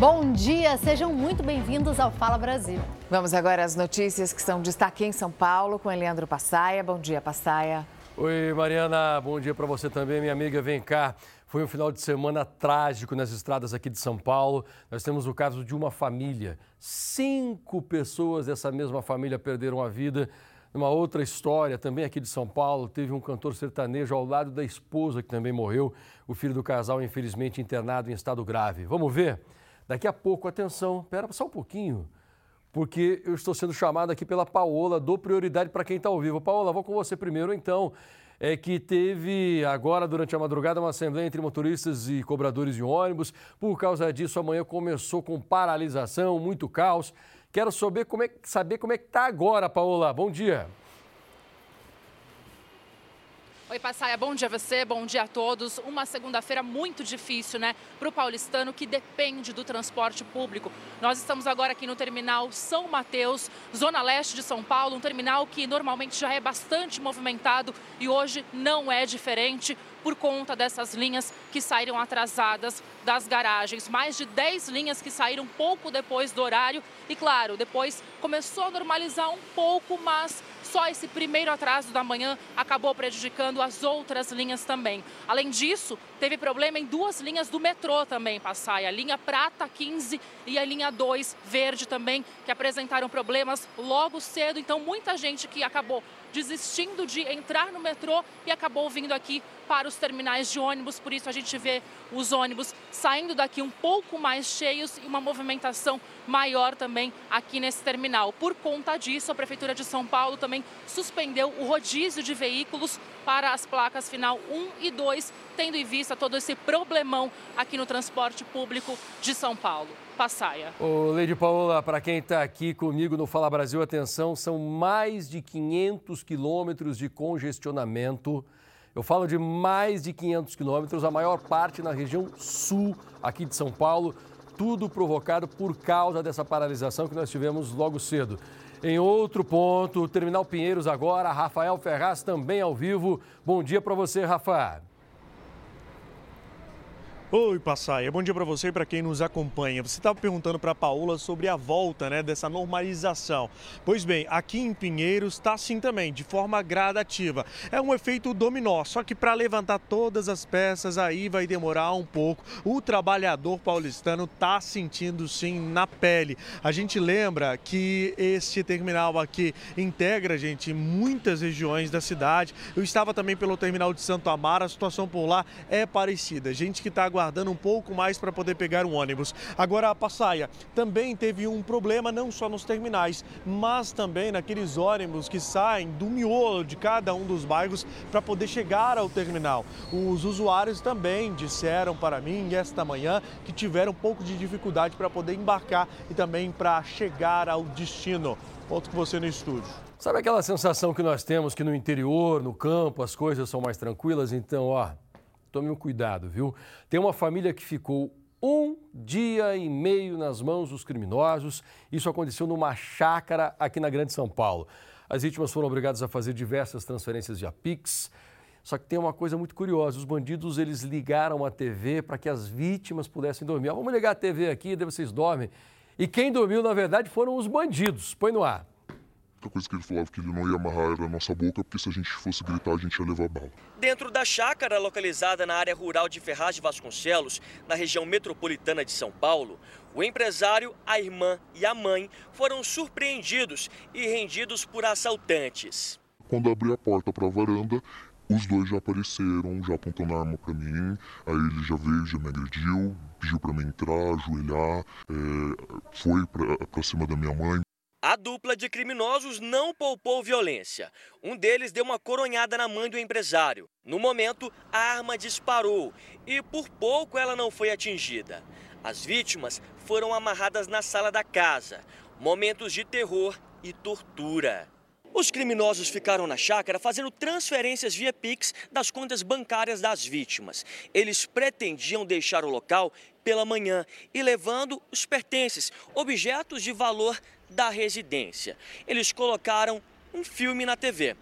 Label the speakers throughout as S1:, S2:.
S1: Bom dia, sejam muito bem-vindos ao Fala Brasil.
S2: Vamos agora às notícias que são destaque em São Paulo com Leandro Passaia. Bom dia, Passaia.
S3: Oi, Mariana, bom dia para você também, minha amiga. Vem cá. Foi um final de semana trágico nas estradas aqui de São Paulo. Nós temos o caso de uma família. Cinco pessoas dessa mesma família perderam a vida. Numa outra história, também aqui de São Paulo, teve um cantor sertanejo ao lado da esposa que também morreu. O filho do casal, infelizmente, internado em estado grave. Vamos ver? Daqui a pouco, atenção, espera só um pouquinho, porque eu estou sendo chamado aqui pela Paola, dou prioridade para quem está ao vivo. Paola, vou com você primeiro então. É que teve agora, durante a madrugada, uma assembleia entre motoristas e cobradores de ônibus. Por causa disso, amanhã começou com paralisação, muito caos. Quero saber como é, saber como é que está agora, Paola. Bom dia.
S4: Oi, Passaia, bom dia a você, bom dia a todos. Uma segunda-feira muito difícil, né, para o paulistano que depende do transporte público. Nós estamos agora aqui no terminal São Mateus, zona leste de São Paulo, um terminal que normalmente já é bastante movimentado e hoje não é diferente por conta dessas linhas que saíram atrasadas das garagens. Mais de 10 linhas que saíram pouco depois do horário e, claro, depois começou a normalizar um pouco, mas só esse primeiro atraso da manhã acabou prejudicando as outras linhas também. Além disso, teve problema em duas linhas do metrô também, Passai, a linha Prata 15 e a linha 2 Verde também, que apresentaram problemas logo cedo. Então, muita gente que acabou desistindo de entrar no metrô e acabou vindo aqui para os terminais de ônibus. Por isso a gente vê os ônibus saindo daqui um pouco mais cheios e uma movimentação maior também aqui nesse terminal. Por conta disso, a Prefeitura de São Paulo também suspendeu o rodízio de veículos para as placas final 1 e 2, tendo em vista todo esse problemão aqui no transporte público de São Paulo. Passaia.
S3: Ô, Lady Paola, para quem está aqui comigo no Fala Brasil, atenção, são mais de 500 quilômetros de congestionamento eu falo de mais de 500 quilômetros, a maior parte na região sul aqui de São Paulo, tudo provocado por causa dessa paralisação que nós tivemos logo cedo. Em outro ponto, Terminal Pinheiros agora, Rafael Ferraz também ao vivo. Bom dia para você, Rafa.
S5: Oi, Passaia. Bom dia para você e para quem nos acompanha. Você estava perguntando para a Paula sobre a volta né, dessa normalização. Pois bem, aqui em Pinheiros está assim também, de forma gradativa. É um efeito dominó, só que para levantar todas as peças aí vai demorar um pouco. O trabalhador paulistano está sentindo sim na pele. A gente lembra que este terminal aqui integra, gente, muitas regiões da cidade. Eu estava também pelo terminal de Santo Amaro, a situação por lá é parecida. Gente que está aguardando aguardando um pouco mais para poder pegar um ônibus. Agora a Passaia também teve um problema não só nos terminais, mas também naqueles ônibus que saem do miolo de cada um dos bairros para poder chegar ao terminal. Os usuários também disseram para mim esta manhã que tiveram um pouco de dificuldade para poder embarcar e também para chegar ao destino. Volto com você no estúdio.
S3: Sabe aquela sensação que nós temos que no interior, no campo, as coisas são mais tranquilas? Então, ó, Tome um cuidado, viu? Tem uma família que ficou um dia e meio nas mãos dos criminosos. Isso aconteceu numa chácara aqui na Grande São Paulo. As vítimas foram obrigadas a fazer diversas transferências de Pix. Só que tem uma coisa muito curiosa: os bandidos eles ligaram a TV para que as vítimas pudessem dormir. vamos ligar a TV aqui, daí vocês dormem. E quem dormiu, na verdade, foram os bandidos. Põe no ar
S6: outra coisa que ele falava que ele não ia amarrar era a nossa boca, porque se a gente fosse gritar, a gente ia levar bala.
S7: Dentro da chácara localizada na área rural de Ferraz de Vasconcelos, na região metropolitana de São Paulo, o empresário, a irmã e a mãe foram surpreendidos e rendidos por assaltantes.
S6: Quando abri a porta para a varanda, os dois já apareceram, já apontando a arma para mim. Aí ele já veio, já me agrediu, pediu para mim entrar, ajoelhar, é, foi para cima da minha mãe.
S7: A dupla de criminosos não poupou violência. Um deles deu uma coronhada na mãe do empresário. No momento, a arma disparou e por pouco ela não foi atingida. As vítimas foram amarradas na sala da casa. Momentos de terror e tortura. Os criminosos ficaram na chácara fazendo transferências via Pix das contas bancárias das vítimas. Eles pretendiam deixar o local pela manhã e levando os pertences, objetos de valor da residência. Eles colocaram um filme na TV.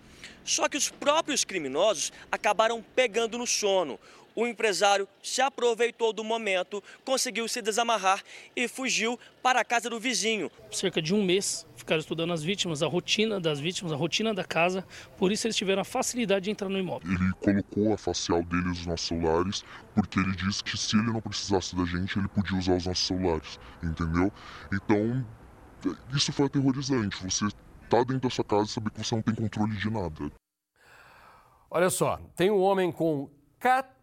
S7: Só que os próprios criminosos acabaram pegando no sono. O empresário se aproveitou do momento, conseguiu se desamarrar e fugiu para a casa do vizinho.
S8: Cerca de um mês ficaram estudando as vítimas, a rotina das vítimas, a rotina da casa, por isso eles tiveram a facilidade de entrar no imóvel.
S6: Ele colocou a facial dele nos nossos celulares, porque ele disse que se ele não precisasse da gente, ele podia usar os nossos celulares, entendeu? Então, isso foi aterrorizante. Você tá dentro da sua casa e saber que você não tem controle de nada.
S3: Olha só, tem um homem com 14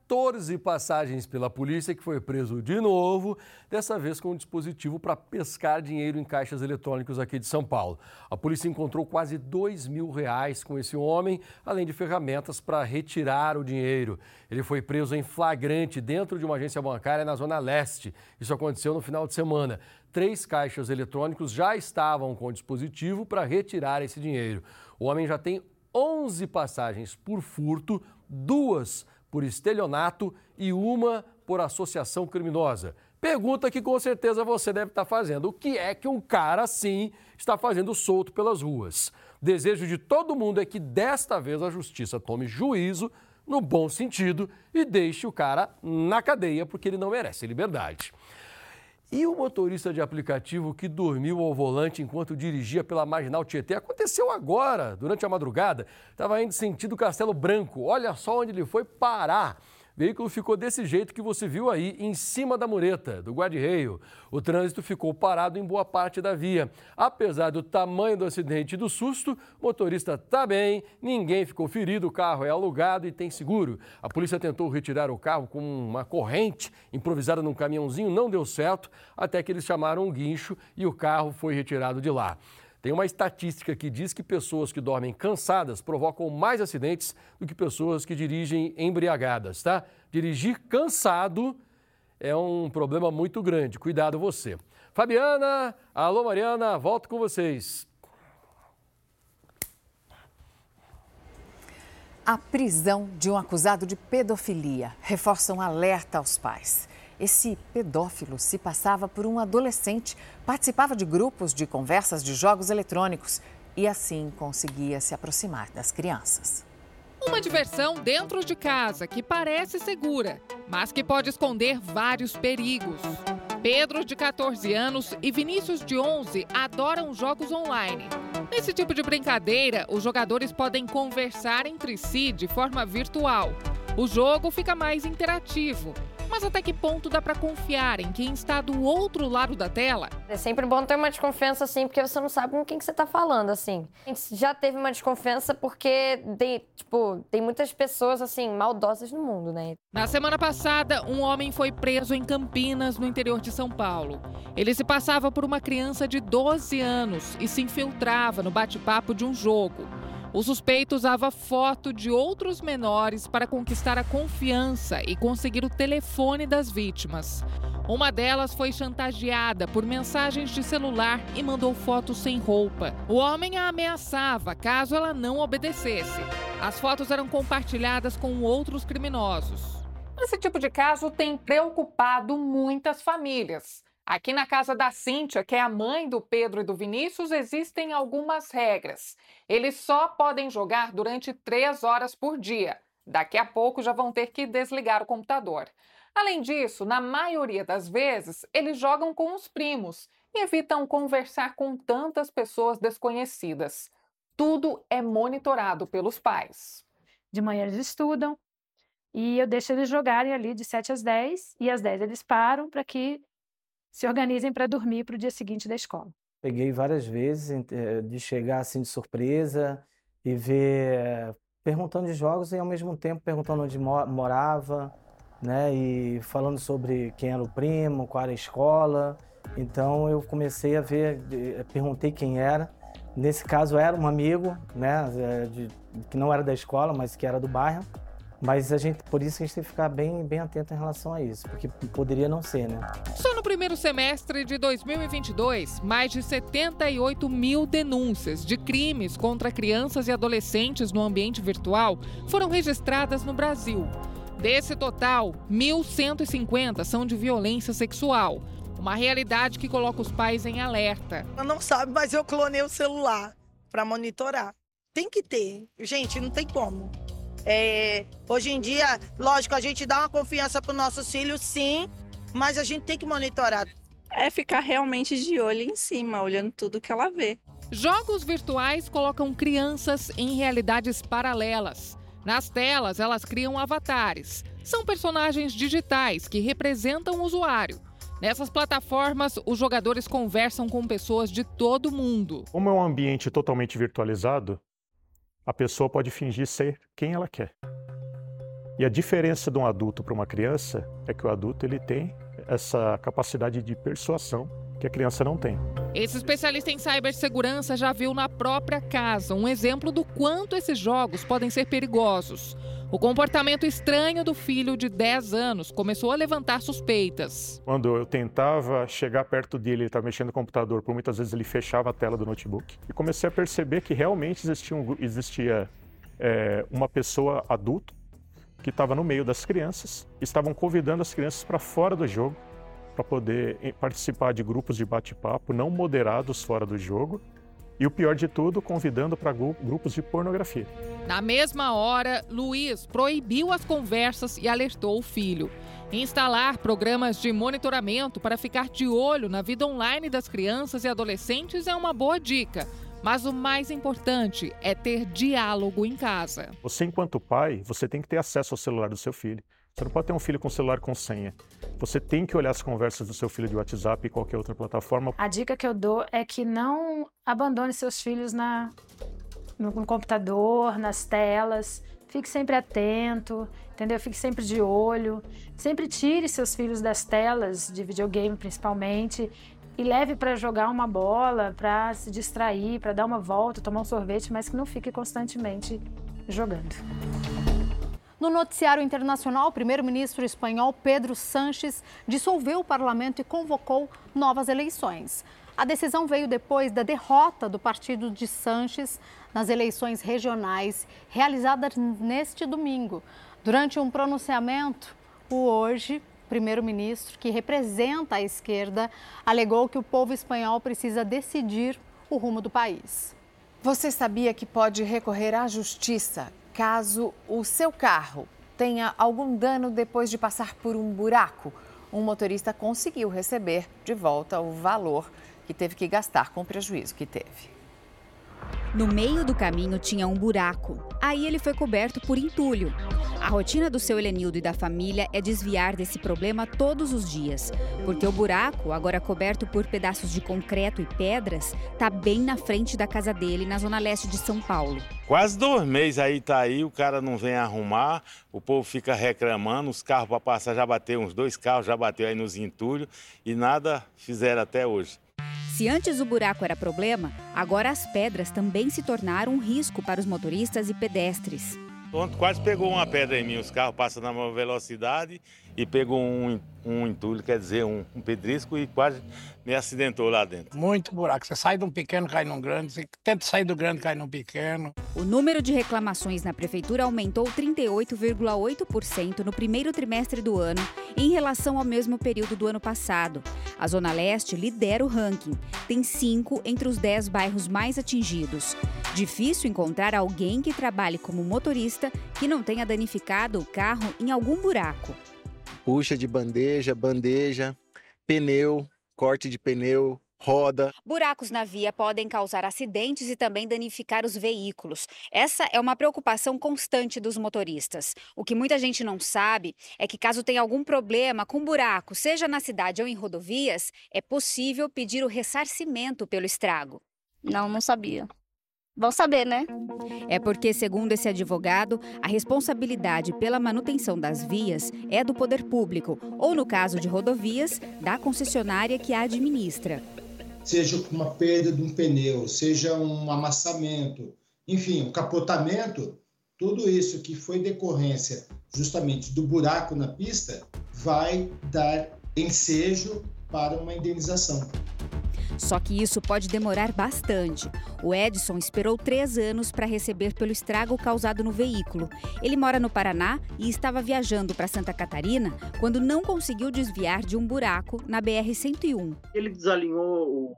S3: passagens pela polícia que foi preso de novo, dessa vez com um dispositivo para pescar dinheiro em caixas eletrônicos aqui de São Paulo. A polícia encontrou quase 2 mil reais com esse homem, além de ferramentas para retirar o dinheiro. Ele foi preso em flagrante dentro de uma agência bancária na Zona Leste. Isso aconteceu no final de semana. Três caixas eletrônicos já estavam com o dispositivo para retirar esse dinheiro. O homem já tem 11 passagens por furto, duas por estelionato e uma por associação criminosa. Pergunta que com certeza você deve estar fazendo: o que é que um cara assim está fazendo solto pelas ruas? Desejo de todo mundo é que desta vez a justiça tome juízo, no bom sentido, e deixe o cara na cadeia, porque ele não merece liberdade. E o motorista de aplicativo que dormiu ao volante enquanto dirigia pela Marginal Tietê aconteceu agora, durante a madrugada. Estava indo sentido Castelo Branco. Olha só onde ele foi parar. O veículo ficou desse jeito que você viu aí, em cima da mureta do guarda-reio. O trânsito ficou parado em boa parte da via. Apesar do tamanho do acidente e do susto, o motorista está bem, ninguém ficou ferido, o carro é alugado e tem seguro. A polícia tentou retirar o carro com uma corrente improvisada num caminhãozinho, não deu certo, até que eles chamaram um guincho e o carro foi retirado de lá. Tem uma estatística que diz que pessoas que dormem cansadas provocam mais acidentes do que pessoas que dirigem embriagadas, tá? Dirigir cansado é um problema muito grande. Cuidado você. Fabiana, alô Mariana, volto com vocês.
S2: A prisão de um acusado de pedofilia reforça um alerta aos pais. Esse pedófilo se passava por um adolescente, participava de grupos de conversas de jogos eletrônicos e assim conseguia se aproximar das crianças.
S9: Uma diversão dentro de casa que parece segura, mas que pode esconder vários perigos. Pedro, de 14 anos, e Vinícius, de 11, adoram jogos online. Nesse tipo de brincadeira, os jogadores podem conversar entre si de forma virtual. O jogo fica mais interativo mas até que ponto dá para confiar em quem está do outro lado da tela?
S10: É sempre bom ter uma desconfiança assim, porque você não sabe com quem que você está falando, assim. A gente já teve uma desconfiança porque tem, tipo, tem muitas pessoas assim maldosas no mundo, né?
S9: Na semana passada, um homem foi preso em Campinas, no interior de São Paulo. Ele se passava por uma criança de 12 anos e se infiltrava no bate-papo de um jogo. O suspeito usava foto de outros menores para conquistar a confiança e conseguir o telefone das vítimas. Uma delas foi chantageada por mensagens de celular e mandou fotos sem roupa. O homem a ameaçava caso ela não obedecesse. As fotos eram compartilhadas com outros criminosos.
S11: Esse tipo de caso tem preocupado muitas famílias. Aqui na casa da Cíntia, que é a mãe do Pedro e do Vinícius, existem algumas regras. Eles só podem jogar durante três horas por dia. Daqui a pouco já vão ter que desligar o computador. Além disso, na maioria das vezes, eles jogam com os primos e evitam conversar com tantas pessoas desconhecidas. Tudo é monitorado pelos pais.
S12: De manhã eles estudam e eu deixo eles jogarem ali de 7 às 10 e às 10 eles param para que se organizem para dormir para o dia seguinte da escola.
S13: Peguei várias vezes eh, de chegar assim de surpresa e ver perguntando de jogos e ao mesmo tempo perguntando onde morava, né? E falando sobre quem era o primo, qual era a escola. Então eu comecei a ver, perguntei quem era. Nesse caso era um amigo, né? Eh, de, que não era da escola, mas que era do bairro. Mas a gente, por isso a gente tem que ficar bem, bem atento em relação a isso, porque poderia não ser, né?
S9: Só no primeiro semestre de 2022, mais de 78 mil denúncias de crimes contra crianças e adolescentes no ambiente virtual foram registradas no Brasil. Desse total, 1.150 são de violência sexual. Uma realidade que coloca os pais em alerta.
S14: Eu não sabe, mas eu clonei o celular para monitorar. Tem que ter. Gente, não tem como. É, hoje em dia, lógico, a gente dá uma confiança para os nossos filhos, sim, mas a gente tem que monitorar.
S15: É ficar realmente de olho em cima, olhando tudo que ela vê.
S9: Jogos virtuais colocam crianças em realidades paralelas. Nas telas, elas criam avatares. São personagens digitais que representam o usuário. Nessas plataformas, os jogadores conversam com pessoas de todo mundo.
S16: Como é um ambiente totalmente virtualizado, a pessoa pode fingir ser quem ela quer. E a diferença de um adulto para uma criança é que o adulto ele tem essa capacidade de persuasão que a criança não tem.
S9: Esse especialista em cibersegurança já viu na própria casa um exemplo do quanto esses jogos podem ser perigosos. O comportamento estranho do filho de 10 anos começou a levantar suspeitas.
S16: Quando eu tentava chegar perto dele, ele estava mexendo no computador, por muitas vezes ele fechava a tela do notebook. E comecei a perceber que realmente existia, um, existia é, uma pessoa adulto que estava no meio das crianças, estavam convidando as crianças para fora do jogo, para poder eh, participar de grupos de bate-papo não moderados fora do jogo e o pior de tudo, convidando para grupos de pornografia.
S9: Na mesma hora, Luiz proibiu as conversas e alertou o filho. Instalar programas de monitoramento para ficar de olho na vida online das crianças e adolescentes é uma boa dica. Mas o mais importante é ter diálogo em casa.
S16: Você, enquanto pai, você tem que ter acesso ao celular do seu filho. Você não pode ter um filho com celular com senha. Você tem que olhar as conversas do seu filho de WhatsApp e qualquer outra plataforma.
S12: A dica que eu dou é que não abandone seus filhos na, no, computador, nas telas. Fique sempre atento, entendeu? Fique sempre de olho. Sempre tire seus filhos das telas, de videogame principalmente, e leve para jogar uma bola, para se distrair, para dar uma volta, tomar um sorvete, mas que não fique constantemente jogando.
S1: No noticiário internacional, o primeiro-ministro espanhol Pedro Sánchez dissolveu o parlamento e convocou novas eleições. A decisão veio depois da derrota do partido de Sanches nas eleições regionais realizadas neste domingo. Durante um pronunciamento, o hoje primeiro-ministro, que representa a esquerda, alegou que o povo espanhol precisa decidir o rumo do país.
S2: Você sabia que pode recorrer à justiça caso o seu carro tenha algum dano depois de passar por um buraco, um motorista conseguiu receber de volta o valor que teve que gastar com o prejuízo que teve.
S17: No meio do caminho tinha um buraco. Aí ele foi coberto por entulho. A rotina do seu Helenildo e da família é desviar desse problema todos os dias, porque o buraco, agora coberto por pedaços de concreto e pedras, está bem na frente da casa dele, na zona leste de São Paulo.
S18: Quase dois meses aí tá aí, o cara não vem arrumar, o povo fica reclamando, os carros para passar já bateu uns dois carros, já bateu aí nos entulhos e nada fizeram até hoje.
S17: Se antes o buraco era problema, agora as pedras também se tornaram um risco para os motoristas e pedestres.
S18: Ontem quase pegou uma pedra em mim, os carros passam na maior velocidade e pegou um, um entulho, quer dizer, um, um pedrisco e quase me acidentou lá dentro.
S19: Muito buraco. Você sai de um pequeno, cai num grande. Você tenta sair do grande, cai num pequeno.
S17: O número de reclamações na prefeitura aumentou 38,8% no primeiro trimestre do ano, em relação ao mesmo período do ano passado. A Zona Leste lidera o ranking. Tem cinco entre os dez bairros mais atingidos. Difícil encontrar alguém que trabalhe como motorista que não tenha danificado o carro em algum buraco.
S20: Puxa de bandeja, bandeja, pneu, corte de pneu, roda.
S17: Buracos na via podem causar acidentes e também danificar os veículos. Essa é uma preocupação constante dos motoristas. O que muita gente não sabe é que, caso tenha algum problema com buraco, seja na cidade ou em rodovias, é possível pedir o ressarcimento pelo estrago.
S21: Não, não sabia. Vão saber, né?
S17: É porque, segundo esse advogado, a responsabilidade pela manutenção das vias é do poder público, ou no caso de rodovias, da concessionária que a administra.
S22: Seja uma perda de um pneu, seja um amassamento, enfim, um capotamento, tudo isso que foi decorrência justamente do buraco na pista vai dar ensejo para uma indenização.
S17: Só que isso pode demorar bastante. O Edson esperou três anos para receber pelo estrago causado no veículo. Ele mora no Paraná e estava viajando para Santa Catarina quando não conseguiu desviar de um buraco na BR-101.
S23: Ele desalinhou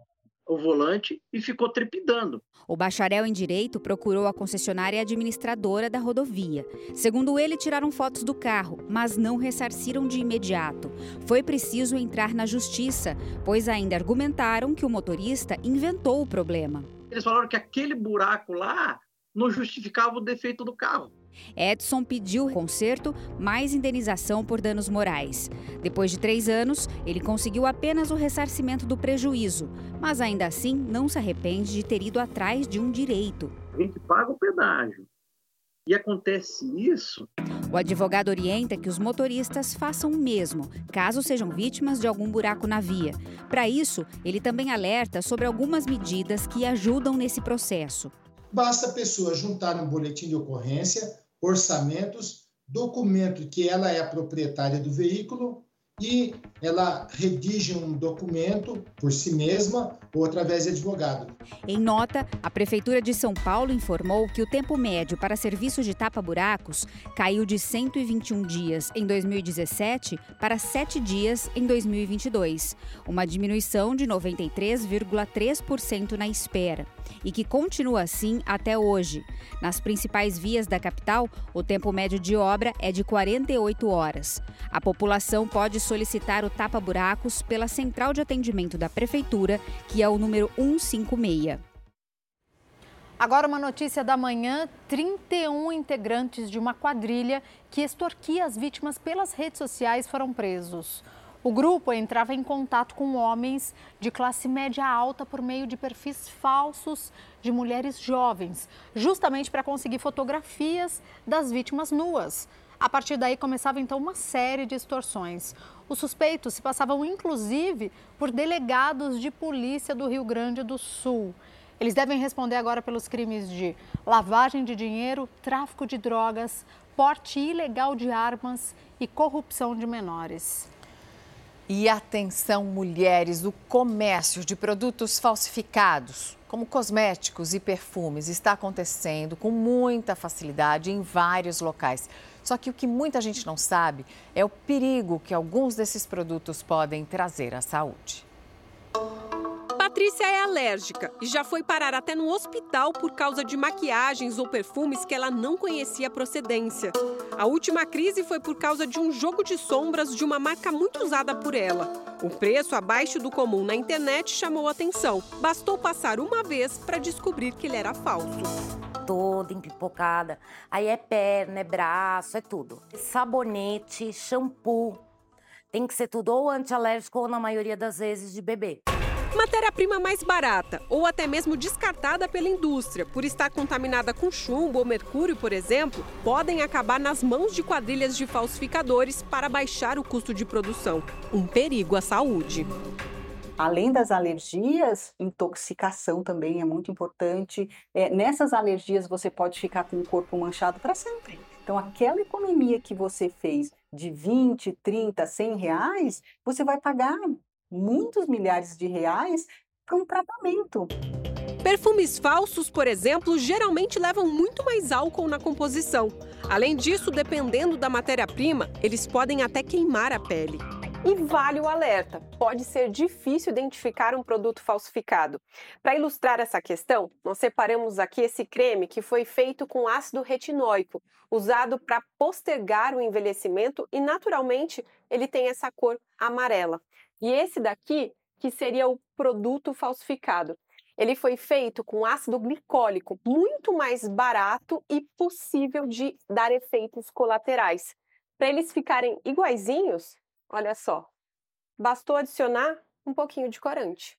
S23: o
S24: volante e ficou trepidando.
S17: O bacharel em direito procurou a concessionária administradora da rodovia. Segundo ele, tiraram fotos do carro, mas não ressarciram de imediato. Foi preciso entrar na justiça, pois ainda argumentaram que o motorista inventou o problema.
S24: Eles falaram que aquele buraco lá não justificava o defeito do carro.
S17: Edson pediu conserto mais indenização por danos morais. Depois de três anos, ele conseguiu apenas o ressarcimento do prejuízo, mas ainda assim não se arrepende de ter ido atrás de um direito.
S24: A gente paga o pedágio. E acontece isso.
S17: O advogado orienta que os motoristas façam o mesmo, caso sejam vítimas de algum buraco na via. Para isso, ele também alerta sobre algumas medidas que ajudam nesse processo.
S22: Basta a pessoa juntar um boletim de ocorrência, orçamentos, documento que ela é a proprietária do veículo e ela redige um documento por si mesma ou através de advogado.
S17: Em nota, a Prefeitura de São Paulo informou que o tempo médio para serviço de tapa-buracos caiu de 121 dias em 2017 para 7 dias em 2022, uma diminuição de 93,3% na espera, e que continua assim até hoje. Nas principais vias da capital, o tempo médio de obra é de 48 horas. A população pode solicitar o tapa-buracos pela central de atendimento da Prefeitura, que é o número 156.
S1: Agora uma notícia da manhã, 31 integrantes de uma quadrilha que extorquia as vítimas pelas redes sociais foram presos. O grupo entrava em contato com homens de classe média alta por meio de perfis falsos de mulheres jovens, justamente para conseguir fotografias das vítimas nuas. A partir daí começava então uma série de extorsões. Os suspeitos se passavam inclusive por delegados de polícia do Rio Grande do Sul. Eles devem responder agora pelos crimes de lavagem de dinheiro, tráfico de drogas, porte ilegal de armas e corrupção de menores.
S2: E atenção, mulheres, o comércio de produtos falsificados, como cosméticos e perfumes, está acontecendo com muita facilidade em vários locais. Só que o que muita gente não sabe é o perigo que alguns desses produtos podem trazer à saúde.
S25: Patrícia é alérgica e já foi parar até no hospital por causa de maquiagens ou perfumes que ela não conhecia a procedência. A última crise foi por causa de um jogo de sombras de uma marca muito usada por ela. O preço abaixo do comum na internet chamou atenção. Bastou passar uma vez para descobrir que ele era falso
S23: toda empipocada. Aí é perna, é braço, é tudo. Sabonete, shampoo. Tem que ser tudo ou antialérgico ou, na maioria das vezes, de bebê.
S25: Matéria-prima mais barata ou até mesmo descartada pela indústria por estar contaminada com chumbo ou mercúrio, por exemplo, podem acabar nas mãos de quadrilhas de falsificadores para baixar o custo de produção. Um perigo à saúde.
S26: Além das alergias, intoxicação também é muito importante. É, nessas alergias, você pode ficar com o corpo manchado para sempre. Então, aquela economia que você fez de 20, 30, 100 reais, você vai pagar muitos milhares de reais para um tratamento.
S25: Perfumes falsos, por exemplo, geralmente levam muito mais álcool na composição. Além disso, dependendo da matéria-prima, eles podem até queimar a pele.
S27: E vale o alerta: pode ser difícil identificar um produto falsificado. Para ilustrar essa questão, nós separamos aqui esse creme que foi feito com ácido retinóico, usado para postergar o envelhecimento e, naturalmente, ele tem essa cor amarela. E esse daqui, que seria o produto falsificado. Ele foi feito com ácido glicólico, muito mais barato e possível de dar efeitos colaterais. Para eles ficarem iguaizinhos, Olha só, bastou adicionar um pouquinho de corante.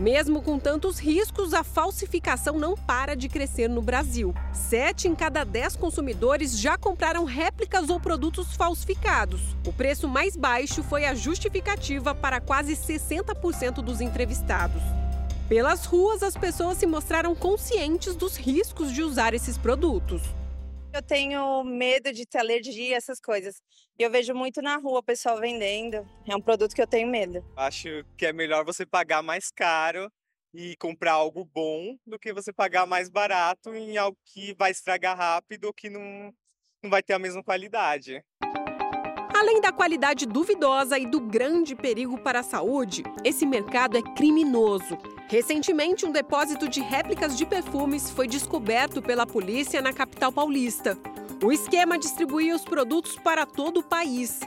S25: Mesmo com tantos riscos, a falsificação não para de crescer no Brasil. Sete em cada dez consumidores já compraram réplicas ou produtos falsificados. O preço mais baixo foi a justificativa para quase 60% dos entrevistados. Pelas ruas, as pessoas se mostraram conscientes dos riscos de usar esses produtos.
S28: Eu tenho medo de ter alergia, essas coisas. E eu vejo muito na rua o pessoal vendendo. É um produto que eu tenho medo.
S29: Acho que é melhor você pagar mais caro e comprar algo bom do que você pagar mais barato em algo que vai estragar rápido ou que não, não vai ter a mesma qualidade.
S25: Além da qualidade duvidosa e do grande perigo para a saúde, esse mercado é criminoso. Recentemente, um depósito de réplicas de perfumes foi descoberto pela polícia na capital paulista. O esquema distribuía os produtos para todo o país.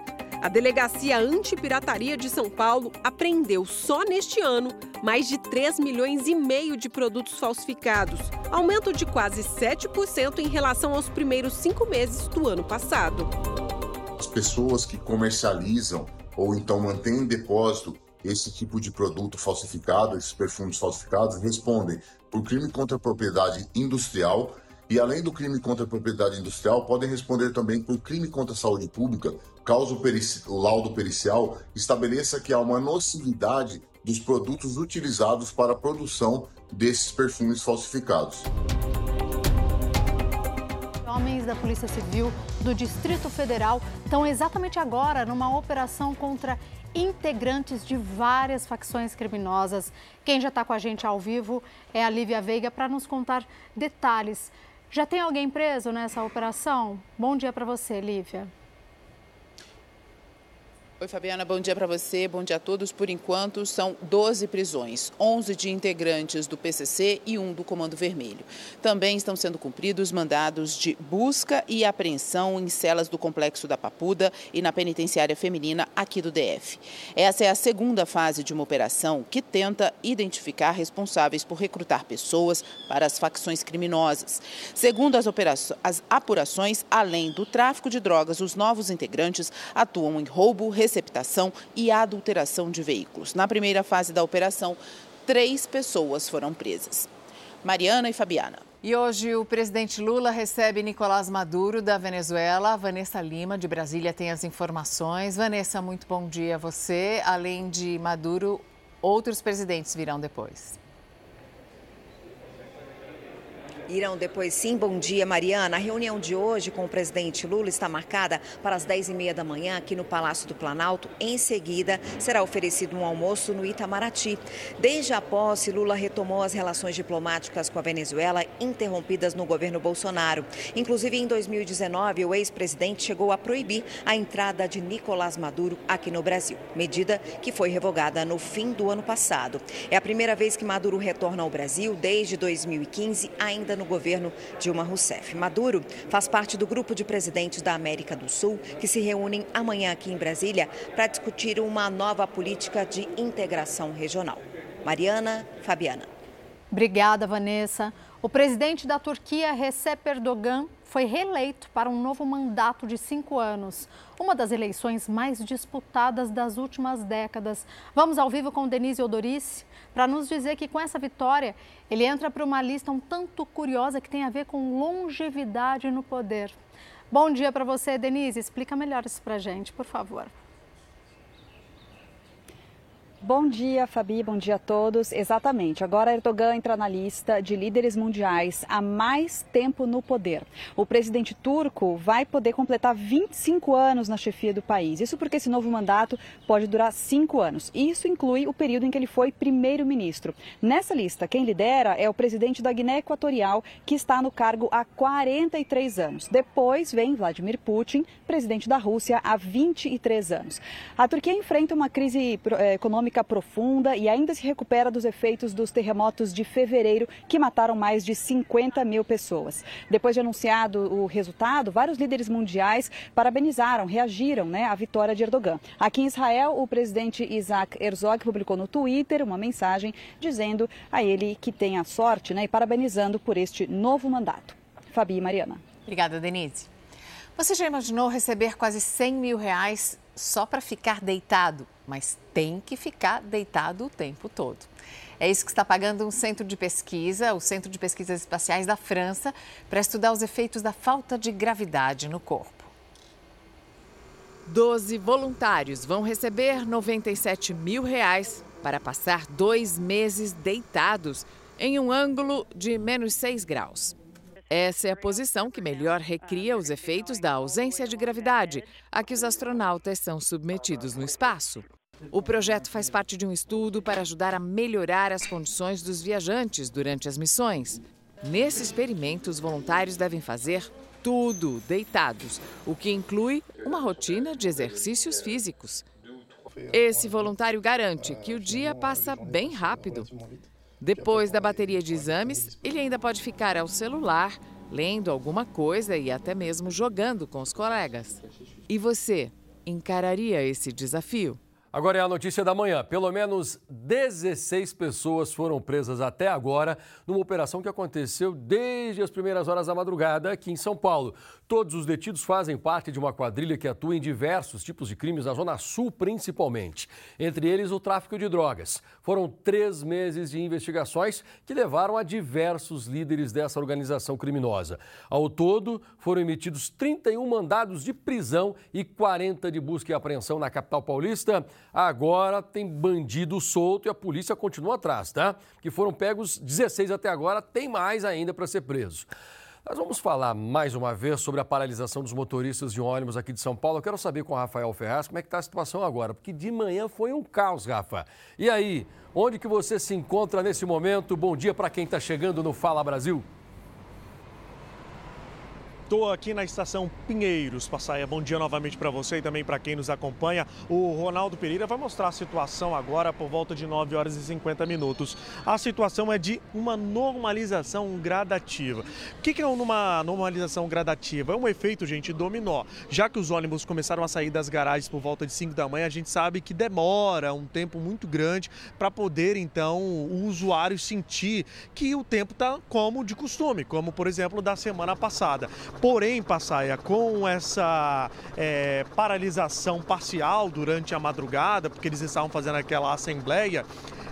S25: A Delegacia Antipirataria de São Paulo apreendeu só neste ano mais de 3 milhões e meio de produtos falsificados, aumento de quase 7% em relação aos primeiros cinco meses do ano passado.
S30: As pessoas que comercializam ou então mantêm em depósito esse tipo de produto falsificado, esses perfumes falsificados, respondem por crime contra a propriedade industrial e, além do crime contra a propriedade industrial, podem responder também por crime contra a saúde pública, caso o, o laudo pericial estabeleça que há uma nocividade dos produtos utilizados para a produção desses perfumes falsificados.
S1: Homens da Polícia Civil do Distrito Federal estão exatamente agora numa operação contra integrantes de várias facções criminosas. Quem já está com a gente ao vivo é a Lívia Veiga para nos contar detalhes. Já tem alguém preso nessa operação? Bom dia para você, Lívia.
S31: Oi, Fabiana, bom dia para você, bom dia a todos. Por enquanto, são 12 prisões, 11 de integrantes do PCC e um do Comando Vermelho. Também estão sendo cumpridos mandados de busca e apreensão em celas do Complexo da Papuda e na penitenciária feminina aqui do DF. Essa é a segunda fase de uma operação que tenta identificar responsáveis por recrutar pessoas para as facções criminosas. Segundo as, as apurações, além do tráfico de drogas, os novos integrantes atuam em roubo, receptação e adulteração de veículos. Na primeira fase da operação, três pessoas foram presas. Mariana e Fabiana.
S2: E hoje o presidente Lula recebe Nicolás Maduro da Venezuela. Vanessa Lima, de Brasília, tem as informações. Vanessa, muito bom dia a você. Além de Maduro, outros presidentes virão depois.
S32: Irão depois sim. Bom dia, Mariana. A reunião de hoje com o presidente Lula está marcada para as 10h30 da manhã aqui no Palácio do Planalto. Em seguida, será oferecido um almoço no Itamaraty. Desde a posse, Lula retomou as relações diplomáticas com a Venezuela interrompidas no governo Bolsonaro. Inclusive, em 2019, o ex-presidente chegou a proibir a entrada de Nicolás Maduro aqui no Brasil, medida que foi revogada no fim do ano passado. É a primeira vez que Maduro retorna ao Brasil desde 2015, ainda no no governo Dilma Rousseff. Maduro faz parte do grupo de presidentes da América do Sul que se reúnem amanhã aqui em Brasília para discutir uma nova política de integração regional. Mariana, Fabiana.
S1: Obrigada, Vanessa. O presidente da Turquia, Recep Erdogan, foi reeleito para um novo mandato de cinco anos, uma das eleições mais disputadas das últimas décadas. Vamos ao vivo com Denise Odorice para nos dizer que com essa vitória ele entra para uma lista um tanto curiosa que tem a ver com longevidade no poder. Bom dia para você, Denise. Explica melhor isso para a gente, por favor.
S33: Bom dia, Fabi. Bom dia a todos. Exatamente. Agora Erdogan entra na lista de líderes mundiais há mais tempo no poder. O presidente turco vai poder completar 25 anos na chefia do país. Isso porque esse novo mandato pode durar cinco anos. Isso inclui o período em que ele foi primeiro-ministro. Nessa lista, quem lidera é o presidente da Guiné Equatorial, que está no cargo há 43 anos. Depois vem Vladimir Putin, presidente da Rússia, há 23 anos. A Turquia enfrenta uma crise eh, econômica econômica profunda e ainda se recupera dos efeitos dos terremotos de fevereiro, que mataram mais de 50 mil pessoas. Depois de anunciado o resultado, vários líderes mundiais parabenizaram, reagiram né, à vitória de Erdogan. Aqui em Israel, o presidente Isaac Herzog publicou no Twitter uma mensagem dizendo a ele que tenha sorte né, e parabenizando por este novo mandato. Fabi e Mariana.
S2: Obrigada, Denise. Você já imaginou receber quase 100 mil reais só para ficar deitado? mas tem que ficar deitado o tempo todo. É isso que está pagando um centro de pesquisa, o Centro de Pesquisas Espaciais da França, para estudar os efeitos da falta de gravidade no corpo. Doze voluntários vão receber 97 mil reais para passar dois meses deitados em um ângulo de menos 6 graus. Essa é a posição que melhor recria os efeitos da ausência de gravidade a que os astronautas são submetidos no espaço. O projeto faz parte de um estudo para ajudar a melhorar as condições dos viajantes durante as missões. Nesse experimento, os voluntários devem fazer tudo deitados, o que inclui um
S34: uma rotina de exercícios físicos. Esse voluntário garante que o dia passa bem rápido. Depois da bateria de exames, ele ainda pode ficar ao celular, lendo alguma coisa e até mesmo jogando com os colegas. E você, encararia esse desafio?
S3: Agora é a notícia da manhã. Pelo menos 16 pessoas foram presas até agora numa operação que aconteceu desde as primeiras horas da madrugada aqui em São Paulo. Todos os detidos fazem parte de uma quadrilha que atua em diversos tipos de crimes na Zona Sul, principalmente. Entre eles, o tráfico de drogas. Foram três meses de investigações que levaram a diversos líderes dessa organização criminosa. Ao todo, foram emitidos 31 mandados de prisão e 40 de busca e apreensão na capital paulista. Agora tem bandido solto e a polícia continua atrás, tá? Que foram pegos 16 até agora, tem mais ainda para ser presos. Nós vamos falar mais uma vez sobre a paralisação dos motoristas de ônibus aqui de São Paulo. Eu quero saber com o Rafael Ferraz como é que está a situação agora, porque de manhã foi um caos, Rafa. E aí, onde que você se encontra nesse momento? Bom dia para quem está chegando no Fala Brasil.
S5: Estou aqui na estação Pinheiros, Passaia. Bom dia novamente para você e também para quem nos acompanha. O Ronaldo Pereira vai mostrar a situação agora por volta de 9 horas e 50 minutos. A situação é de uma normalização gradativa. O que é uma normalização gradativa? É um efeito, gente, dominó. Já que os ônibus começaram a sair das garagens por volta de 5 da manhã, a gente sabe que demora um tempo muito grande para poder, então, o usuário sentir que o tempo está como de costume, como, por exemplo, da semana passada. Porém, Passaia, com essa é, paralisação parcial durante a madrugada, porque eles estavam fazendo aquela assembleia,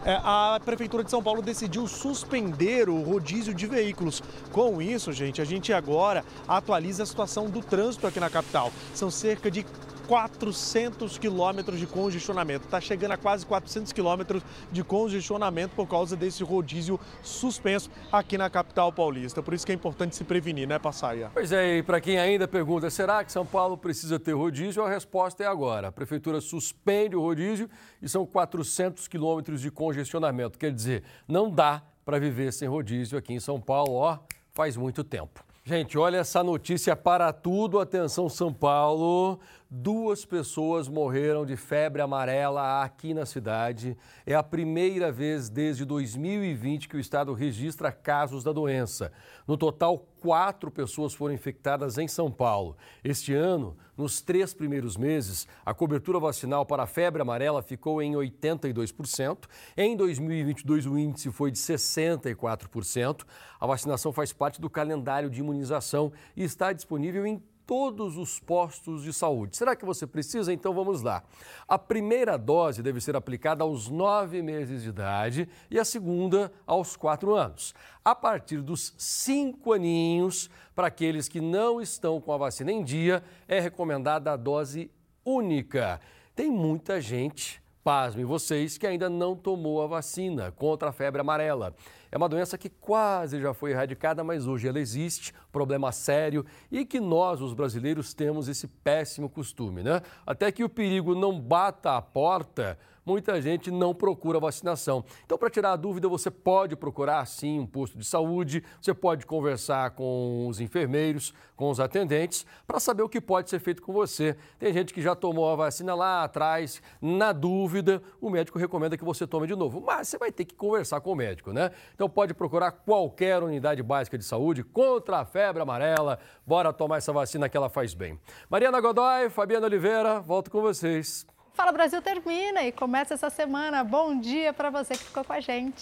S5: é, a Prefeitura de São Paulo decidiu suspender o rodízio de veículos. Com isso, gente, a gente agora atualiza a situação do trânsito aqui na capital. São cerca de 400 quilômetros de congestionamento. Está chegando a quase 400 quilômetros de congestionamento por causa desse rodízio suspenso aqui na capital paulista. Por isso que é importante se prevenir, né, Passaia?
S3: Pois é, e para quem ainda pergunta, será que São Paulo precisa ter rodízio? A resposta é agora. A prefeitura suspende o rodízio e são 400 quilômetros de congestionamento. Quer dizer, não dá para viver sem rodízio aqui em São Paulo, ó, faz muito tempo. Gente, olha essa notícia para tudo. Atenção, São Paulo. Duas pessoas morreram de febre amarela aqui na cidade. É a primeira vez desde 2020 que o estado registra casos da doença. No total, quatro pessoas foram infectadas em São Paulo. Este ano, nos três primeiros meses, a cobertura vacinal para a febre amarela ficou em 82%. Em 2022, o índice foi de 64%. A vacinação faz parte do calendário de imunização e está disponível em todos os postos de saúde. Será que você precisa? Então vamos lá. A primeira dose deve ser aplicada aos nove meses de idade e a segunda aos quatro anos. A partir dos cinco aninhos, para aqueles que não estão com a vacina em dia, é recomendada a dose única. Tem muita gente, pasmem vocês, que ainda não tomou a vacina contra a febre amarela. É uma doença que quase já foi erradicada, mas hoje ela existe, problema sério e que nós, os brasileiros, temos esse péssimo costume, né? Até que o perigo não bata a porta, muita gente não procura vacinação. Então, para tirar a dúvida, você pode procurar sim um posto de saúde, você pode conversar com os enfermeiros, com os atendentes, para saber o que pode ser feito com você. Tem gente que já tomou a vacina lá atrás, na dúvida, o médico recomenda que você tome de novo, mas você vai ter que conversar com o médico, né? Então, pode procurar qualquer unidade básica de saúde contra a febre amarela. Bora tomar essa vacina que ela faz bem. Mariana Godoy, Fabiana Oliveira, volto com vocês.
S1: Fala Brasil termina e começa essa semana. Bom dia para você que ficou com a gente.